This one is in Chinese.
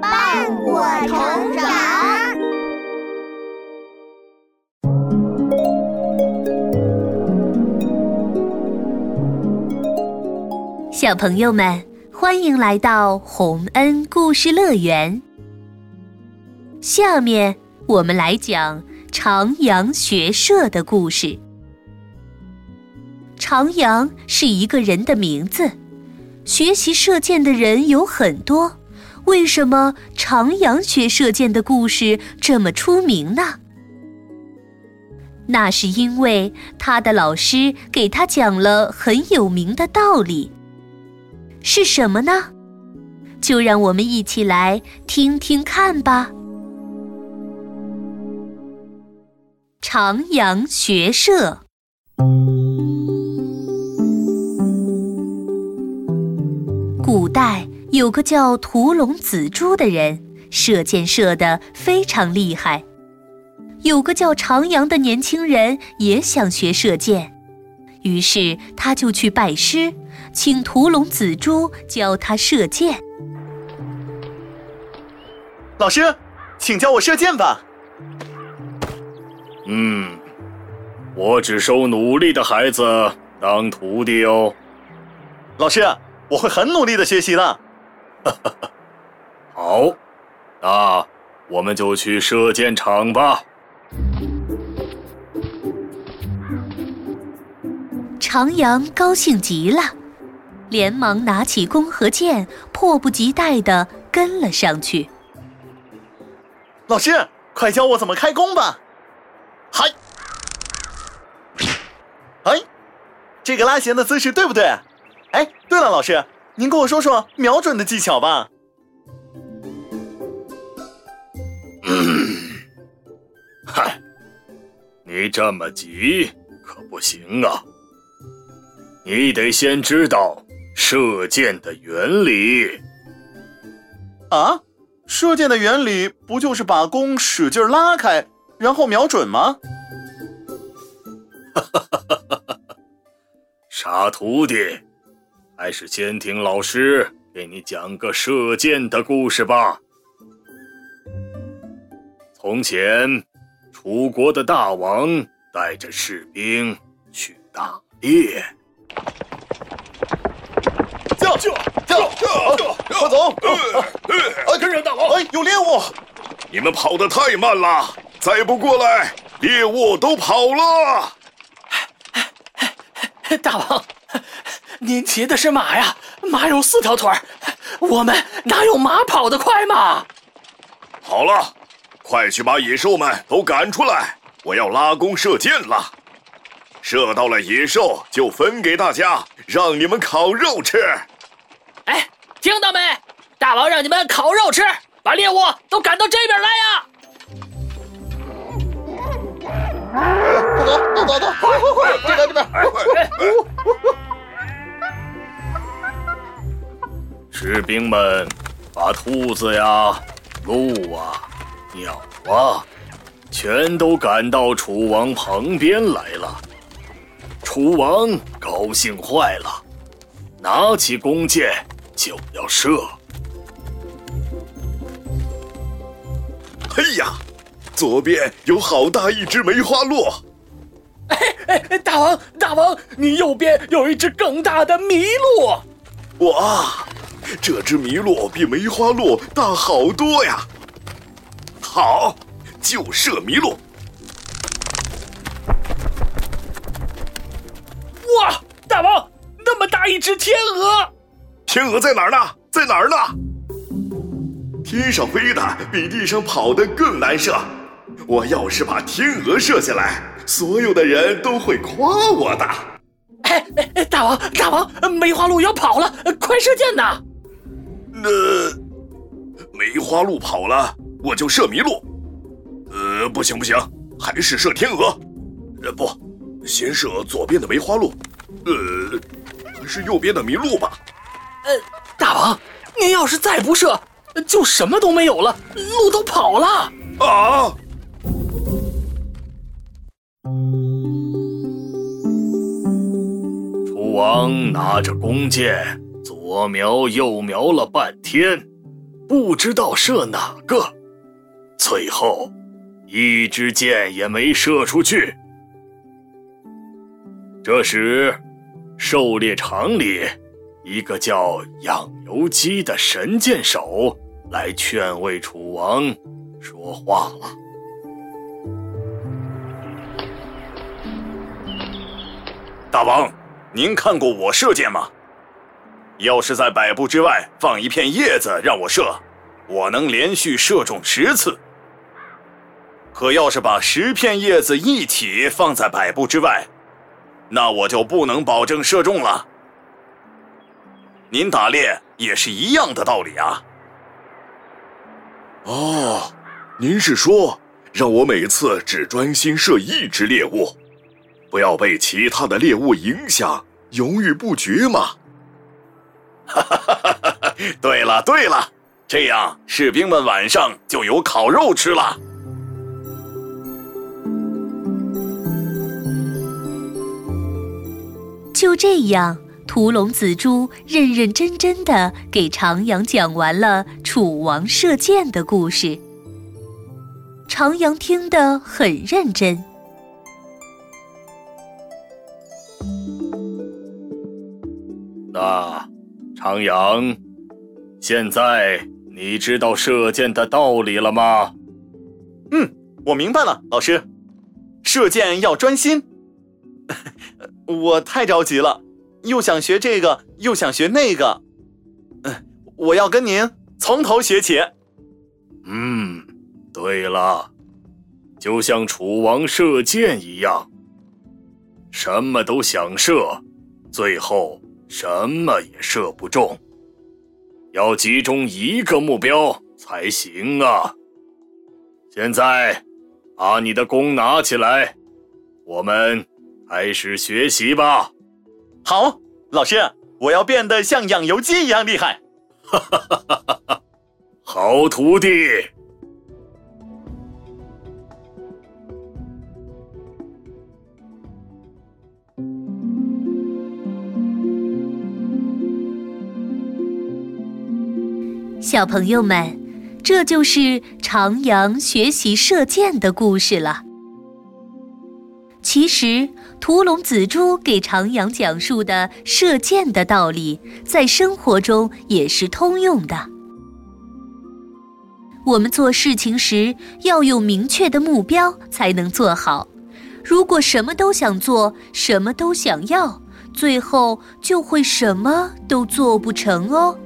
伴我成长。小朋友们，欢迎来到洪恩故事乐园。下面我们来讲长阳学射的故事。长阳是一个人的名字，学习射箭的人有很多。为什么长阳学射箭的故事这么出名呢？那是因为他的老师给他讲了很有名的道理。是什么呢？就让我们一起来听听看吧。长阳学射。古代有个叫屠龙子珠的人，射箭射得非常厉害。有个叫长阳的年轻人也想学射箭，于是他就去拜师，请屠龙子珠教他射箭。老师，请教我射箭吧。嗯，我只收努力的孩子当徒弟哦。老师。我会很努力的学习的。好，那我们就去射箭场吧。长阳高兴极了，连忙拿起弓和箭，迫不及待的跟了上去。老师，快教我怎么开弓吧！嗨，哎，这个拉弦的姿势对不对？哎，对了，老师，您跟我说说瞄准的技巧吧。嗨，你这么急可不行啊！你得先知道射箭的原理。啊，射箭的原理不就是把弓使劲拉开，然后瞄准吗？哈哈哈哈哈！傻徒弟。还是先听老师给你讲个射箭的故事吧。从前，楚国的大王带着士兵去打猎。叫叫叫叫！快走！哎，跟上大王！哎，有猎物！你们跑得太慢了，再不过来，猎物都跑了。大王。您骑的是马呀，马有四条腿儿，我们哪有马跑得快嘛？好了，快去把野兽们都赶出来，我要拉弓射箭了。射到了野兽就分给大家，让你们烤肉吃。哎，听到没？大王让你们烤肉吃，把猎物都赶到这边来呀！快走，走走走，快快快，这边这边，快士兵们把兔子呀、鹿啊、鸟啊，全都赶到楚王旁边来了。楚王高兴坏了，拿起弓箭就要射。嘿呀，左边有好大一只梅花鹿！哎哎，大王大王，你右边有一只更大的麋鹿！哇！这只麋鹿比梅花鹿大好多呀！好，就射麋鹿。哇，大王，那么大一只天鹅！天鹅在哪儿呢？在哪儿呢？天上飞的比地上跑的更难射。我要是把天鹅射下来，所有的人都会夸我的。哎哎，大王大王，梅花鹿要跑了，快射箭呐！那梅花鹿跑了，我就射麋鹿。呃，不行不行，还是射天鹅。呃，不，先射左边的梅花鹿。呃，还是右边的麋鹿吧。呃，大王，您要是再不射，就什么都没有了，鹿都跑了。啊！楚王拿着弓箭。左瞄右瞄了半天，不知道射哪个，最后一支箭也没射出去。这时，狩猎场里一个叫养由基的神箭手来劝慰楚王，说话了：“大王，您看过我射箭吗？要是在百步之外放一片叶子让我射，我能连续射中十次。可要是把十片叶子一起放在百步之外，那我就不能保证射中了。您打猎也是一样的道理啊。哦，您是说让我每次只专心射一只猎物，不要被其他的猎物影响，犹豫不决吗？哈哈哈哈哈！对了对了，这样士兵们晚上就有烤肉吃了。就这样，屠龙紫珠认认真真的给长阳讲完了楚王射箭的故事。长阳听得很认真。长阳，现在你知道射箭的道理了吗？嗯，我明白了，老师。射箭要专心。我太着急了，又想学这个，又想学那个。嗯，我要跟您从头学起。嗯，对了，就像楚王射箭一样，什么都想射，最后什么也射不中。要集中一个目标才行啊！现在，把你的弓拿起来，我们。开始学习吧。好，老师，我要变得像养油鸡一样厉害。哈哈哈哈哈！好徒弟。小朋友们，这就是长阳学习射箭的故事了。其实。屠龙紫珠给长阳讲述的射箭的道理，在生活中也是通用的。我们做事情时要有明确的目标，才能做好。如果什么都想做，什么都想要，最后就会什么都做不成哦。